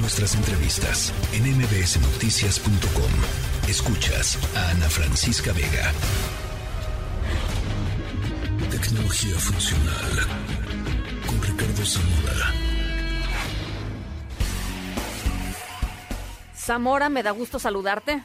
Nuestras entrevistas en mbsnoticias.com. Escuchas a Ana Francisca Vega. Tecnología funcional con Ricardo Zamora. Zamora, me da gusto saludarte.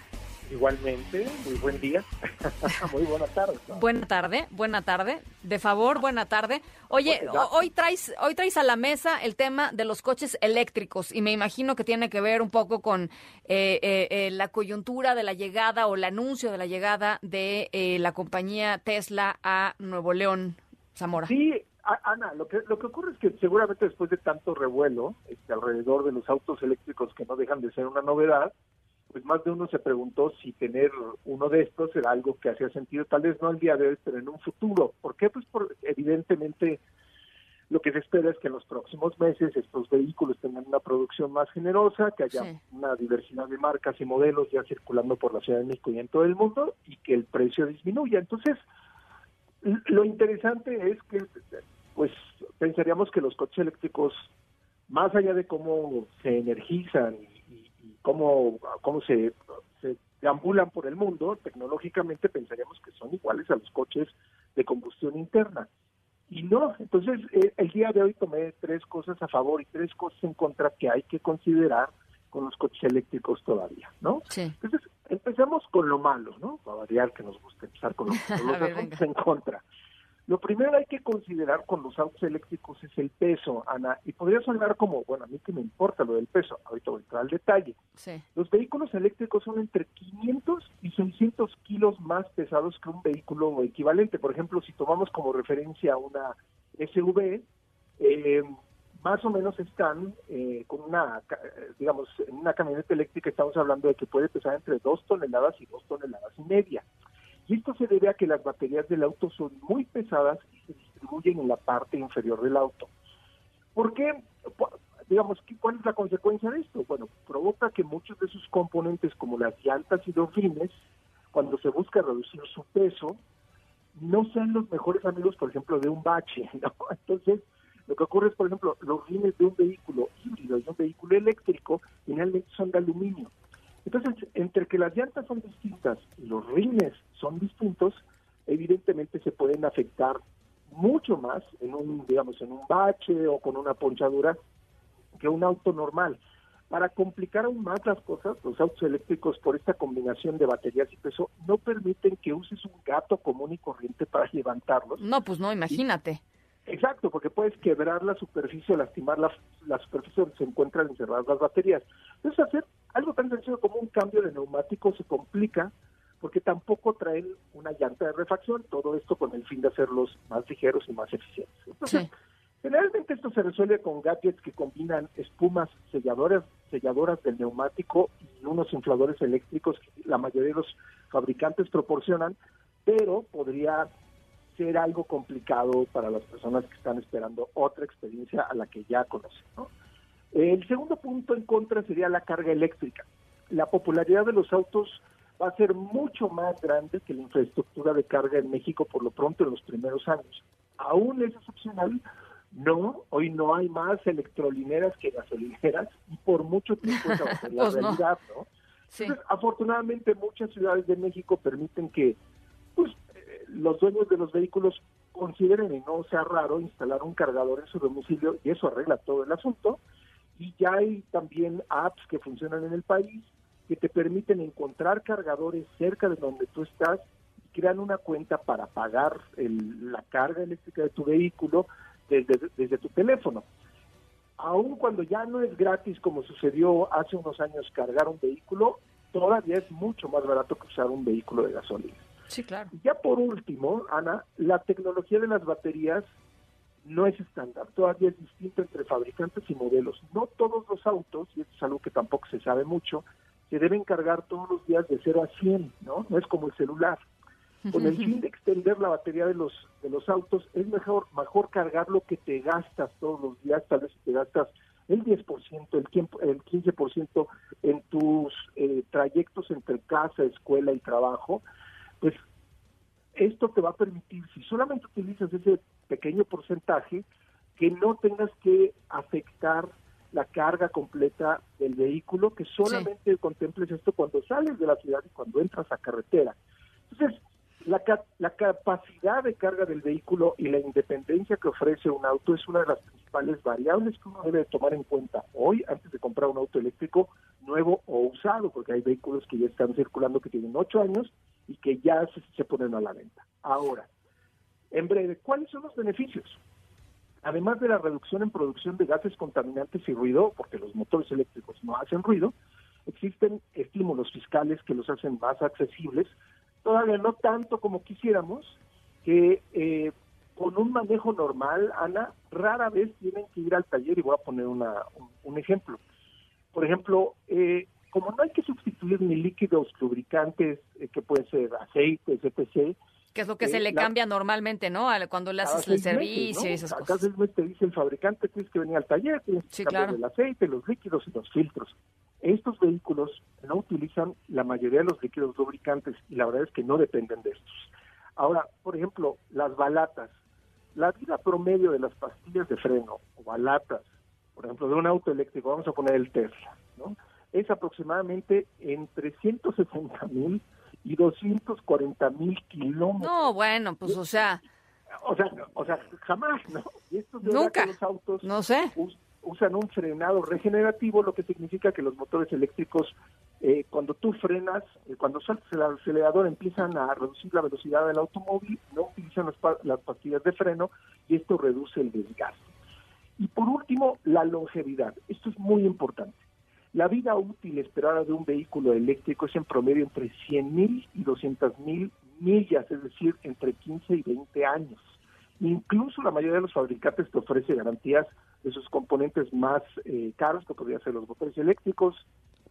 Igualmente, muy buen día. muy buena tarde. Buena tarde, buena tarde. De favor, buena tarde. Oye, hoy traes, hoy traes a la mesa el tema de los coches eléctricos y me imagino que tiene que ver un poco con eh, eh, eh, la coyuntura de la llegada o el anuncio de la llegada de la compañía Tesla a Nuevo León, Zamora. Sí, Ana, lo que, lo que ocurre es que seguramente después de tanto revuelo este, alrededor de los autos eléctricos que no dejan de ser una novedad, pues más de uno se preguntó si tener uno de estos era algo que hacía sentido, tal vez no el día de hoy, pero en un futuro. ¿Por qué? Pues por, evidentemente lo que se espera es que en los próximos meses estos vehículos tengan una producción más generosa, que haya una diversidad de marcas y modelos ya circulando por la Ciudad de México y en todo el mundo y que el precio disminuya. Entonces, lo interesante es que pues pensaríamos que los coches eléctricos, más allá de cómo se energizan cómo, cómo se, se deambulan por el mundo, tecnológicamente pensaríamos que son iguales a los coches de combustión interna. Y no, entonces eh, el día de hoy tomé tres cosas a favor y tres cosas en contra que hay que considerar con los coches eléctricos todavía, ¿no? Sí. Entonces, empezamos con lo malo, ¿no? Para variar que nos gusta empezar con, los asuntos en contra. Lo primero hay que considerar con los autos eléctricos es el peso, Ana, y podría sonar como, bueno, a mí que me importa lo del peso, ahorita voy a entrar al detalle. Los vehículos eléctricos son entre 500 y 600 kilos más pesados que un vehículo equivalente. Por ejemplo, si tomamos como referencia una SUV, eh, más o menos están eh, con una, digamos, en una camioneta eléctrica estamos hablando de que puede pesar entre 2 toneladas y 2 toneladas y media. Y esto se debe a que las baterías del auto son muy pesadas y se distribuyen en la parte inferior del auto. ¿Por qué? Digamos, ¿cuál es la consecuencia de esto? Bueno, provoca que muchos de sus componentes, como las llantas y los rines, cuando se busca reducir su peso, no sean los mejores amigos, por ejemplo, de un bache. Entonces, lo que ocurre es, por ejemplo, los rines de un vehículo híbrido y un vehículo eléctrico generalmente son de aluminio. Entonces, entre que las llantas son distintas y los rines son distintos, evidentemente se pueden afectar mucho más en un, digamos, en un bache o con una ponchadura que un auto normal. Para complicar aún más las cosas, los autos eléctricos por esta combinación de baterías y peso no permiten que uses un gato común y corriente para levantarlos. No, pues no, imagínate. Exacto, porque puedes quebrar la superficie, lastimar la, la superficie donde se encuentran encerradas las baterías. Entonces, hacer algo tan sencillo como un cambio de neumático se complica porque tampoco traen una llanta de refacción, todo esto con el fin de hacerlos más ligeros y más eficientes. Entonces, generalmente esto se resuelve con gadgets que combinan espumas selladoras, selladoras del neumático y unos infladores eléctricos que la mayoría de los fabricantes proporcionan, pero podría ser algo complicado para las personas que están esperando otra experiencia a la que ya conocen. El segundo punto en contra sería la carga eléctrica. La popularidad de los autos va a ser mucho más grande que la infraestructura de carga en México por lo pronto en los primeros años. Aún es excepcional, no, hoy no hay más electrolineras que gasolineras y por mucho tiempo esa va a ser la pues realidad, ¿no? Entonces, afortunadamente muchas ciudades de México permiten que pues, los dueños de los vehículos consideren y no sea raro instalar un cargador en su domicilio y eso arregla todo el asunto. Y ya hay también apps que funcionan en el país que te permiten encontrar cargadores cerca de donde tú estás y crean una cuenta para pagar la carga eléctrica de tu vehículo desde, desde tu teléfono. Aun cuando ya no es gratis como sucedió hace unos años cargar un vehículo, todavía es mucho más barato que usar un vehículo de gasolina. Sí, claro. Ya por último, Ana, la tecnología de las baterías no es estándar, todavía es distinto entre fabricantes y modelos. No todos los autos, y esto es algo que tampoco se sabe mucho, se deben cargar todos los días de 0 a 100, ¿no? No es como el celular. Con el fin de extender la batería de los de los autos, es mejor mejor cargar lo que te gastas todos los días, tal vez te gastas el 10%, el, tiempo, el 15% en tus eh, trayectos entre casa, escuela y trabajo, pues esto te va a permitir, si solamente utilizas ese pequeño porcentaje, que no tengas que afectar la carga completa del vehículo, que solamente contemples esto cuando sales de la ciudad y cuando entras a carretera. Entonces, la, la capacidad de carga del vehículo y la independencia que ofrece un auto es una de las principales variables que uno debe tomar en cuenta hoy antes de comprar un auto eléctrico nuevo o usado, porque hay vehículos que ya están circulando que tienen ocho años y que ya se, ponen a la venta. Ahora, en breve, ¿cuáles son los beneficios? Además de la reducción en producción de gases contaminantes y ruido, porque los motores eléctricos no hacen ruido, existen estímulos fiscales que los hacen más accesibles, todavía no tanto como quisiéramos, que eh, con un manejo normal, Ana, rara vez tienen que ir al taller y voy a poner una, un, ejemplo. Por ejemplo, eh, como no hay que sustituir ni líquidos lubricantes, eh, que pueden ser aceites, etc., que es lo que se le cambia normalmente, ¿no? Cuando le haces el servicio y esas cosas. Acá te dice el fabricante, tienes que venir al taller, tienes que cambiar el aceite, los líquidos y los filtros. Estos vehículos no utilizan la mayoría de los líquidos lubricantes y la verdad es que no dependen de estos. Ahora, por ejemplo, las balatas. La vida promedio de las pastillas de freno o balatas, por ejemplo, de un auto eléctrico, vamos a poner el Tesla, ¿no? Es aproximadamente entre 160 mil y 240 mil kilómetros. No, bueno, pues o sea... O sea, o sea jamás, ¿no? Y estos Nunca. Los autos no sé. usan un frenado regenerativo, lo que significa que los motores eléctricos, eh, cuando tú frenas, eh, cuando saltas el acelerador, empiezan a reducir la velocidad del automóvil, no utilizan las, las pastillas de freno y esto reduce el desgaste. Y por último, la longevidad. Esto es muy importante. La vida útil esperada de un vehículo eléctrico es en promedio entre 100.000 y 200.000 millas, es decir, entre 15 y 20 años. Incluso la mayoría de los fabricantes te ofrece garantías de sus componentes más eh, caros, que podrían ser los motores eléctricos,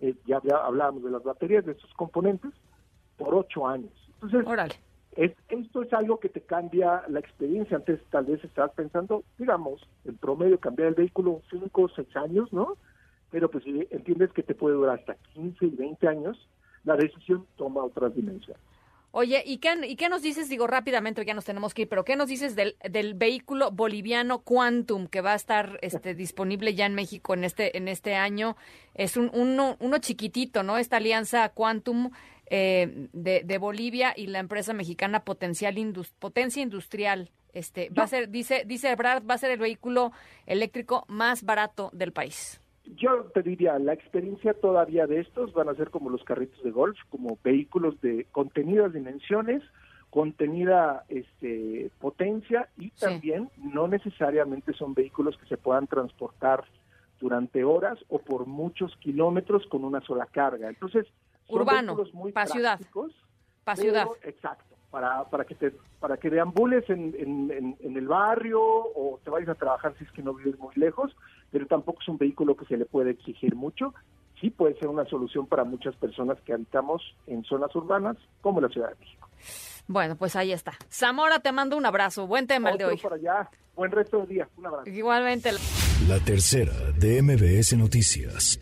eh, ya, hablábamos de las baterías, de sus componentes, por ocho años. Entonces, esto es algo que te cambia la experiencia. Antes tal vez estabas pensando, digamos, en promedio cambiar el vehículo cinco o seis años, ¿no? pero pues si entiendes que te puede durar hasta 15 y 20 años, la decisión toma otras dimensiones. Oye, ¿y qué, ¿y qué nos dices? Digo rápidamente, ya nos tenemos que ir, pero ¿qué nos dices del, del vehículo boliviano Quantum que va a estar este, disponible ya en México en este, en este año? Es un, uno, uno chiquitito, ¿no? Esta alianza Quantum eh, de, de, Bolivia y la empresa mexicana Potencial Potencia Industrial. Este, va a ser, dice, dice Brad, va a ser el vehículo eléctrico más barato del país. Yo te diría, la experiencia todavía de estos van a ser como los carritos de golf, como vehículos de contenidas dimensiones, contenida este, potencia y también no necesariamente son vehículos que se puedan transportar durante horas o por muchos kilómetros con una sola carga. Entonces, urbano, para ciudad, para ciudad. Exacto, para, para que te para que deambules en, en, en, el barrio o te vayas a trabajar si es que no vives muy lejos, pero tampoco es un vehículo que se le puede exigir mucho. Sí puede ser una solución para muchas personas que habitamos en zonas urbanas como la Ciudad de México. Bueno, pues ahí está. Zamora, te mando un abrazo. Buen tema el de hoy. Allá. Buen resto del día. Un abrazo. Igualmente. La tercera de MBS Noticias.